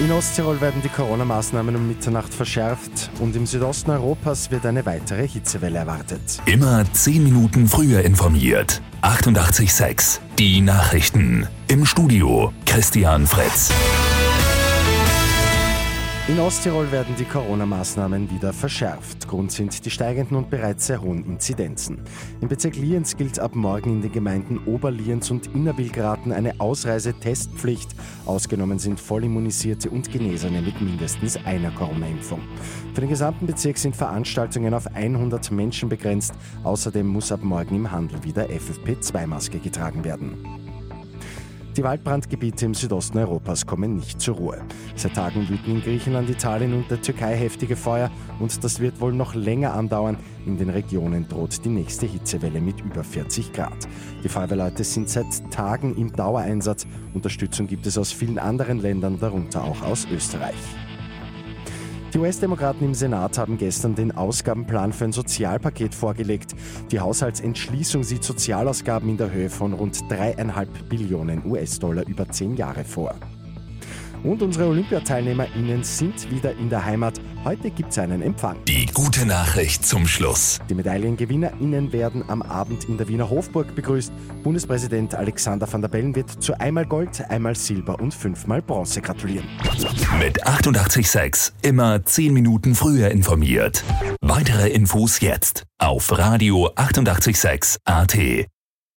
In Osttirol werden die Corona-Maßnahmen um Mitternacht verschärft und im Südosten Europas wird eine weitere Hitzewelle erwartet. Immer 10 Minuten früher informiert. 88.6 Die Nachrichten. Im Studio Christian Fritz. In Osttirol werden die Corona-Maßnahmen wieder verschärft. Grund sind die steigenden und bereits sehr hohen Inzidenzen. Im Bezirk Lienz gilt ab morgen in den Gemeinden Oberlienz und Innerwilgraten eine Ausreisetestpflicht. Ausgenommen sind Vollimmunisierte und Genesene mit mindestens einer Corona-Impfung. Für den gesamten Bezirk sind Veranstaltungen auf 100 Menschen begrenzt. Außerdem muss ab morgen im Handel wieder FFP2-Maske getragen werden. Die Waldbrandgebiete im Südosten Europas kommen nicht zur Ruhe. Seit Tagen wüten in Griechenland, Italien und der Türkei heftige Feuer und das wird wohl noch länger andauern. In den Regionen droht die nächste Hitzewelle mit über 40 Grad. Die Feuerwehrleute sind seit Tagen im Dauereinsatz. Unterstützung gibt es aus vielen anderen Ländern, darunter auch aus Österreich. US-Demokraten im Senat haben gestern den Ausgabenplan für ein Sozialpaket vorgelegt. Die Haushaltsentschließung sieht Sozialausgaben in der Höhe von rund dreieinhalb Billionen US-Dollar über zehn Jahre vor. Und unsere OlympiateilnehmerInnen sind wieder in der Heimat. Heute gibt es einen Empfang. Die gute Nachricht zum Schluss. Die MedaillengewinnerInnen werden am Abend in der Wiener Hofburg begrüßt. Bundespräsident Alexander van der Bellen wird zu einmal Gold, einmal Silber und fünfmal Bronze gratulieren. Mit 88.6 immer 10 Minuten früher informiert. Weitere Infos jetzt auf Radio 886 AT.